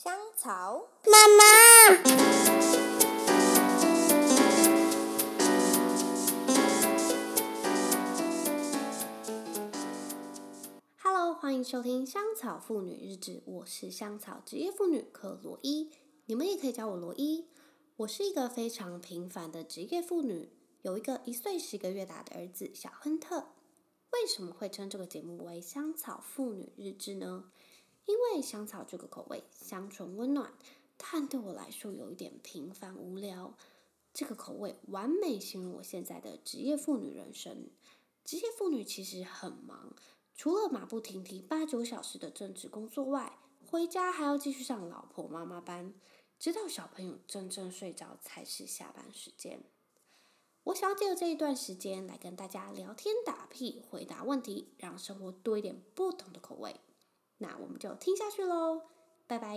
香草妈妈，Hello，欢迎收听《香草妇女日志》，我是香草职业妇女克罗伊，你们也可以叫我罗伊。我是一个非常平凡的职业妇女，有一个一岁十个月大的儿子小亨特。为什么会称这个节目为《香草妇女日志》呢？因为香草这个口味香醇温暖，但对我来说有一点平凡无聊。这个口味完美形容我现在的职业妇女人生。职业妇女其实很忙，除了马不停蹄八九小时的正职工作外，回家还要继续上老婆妈妈班，直到小朋友真正睡着才是下班时间。我想要借着这一段时间来跟大家聊天打屁，回答问题，让生活多一点不同的口味。那我们就听下去喽，拜拜。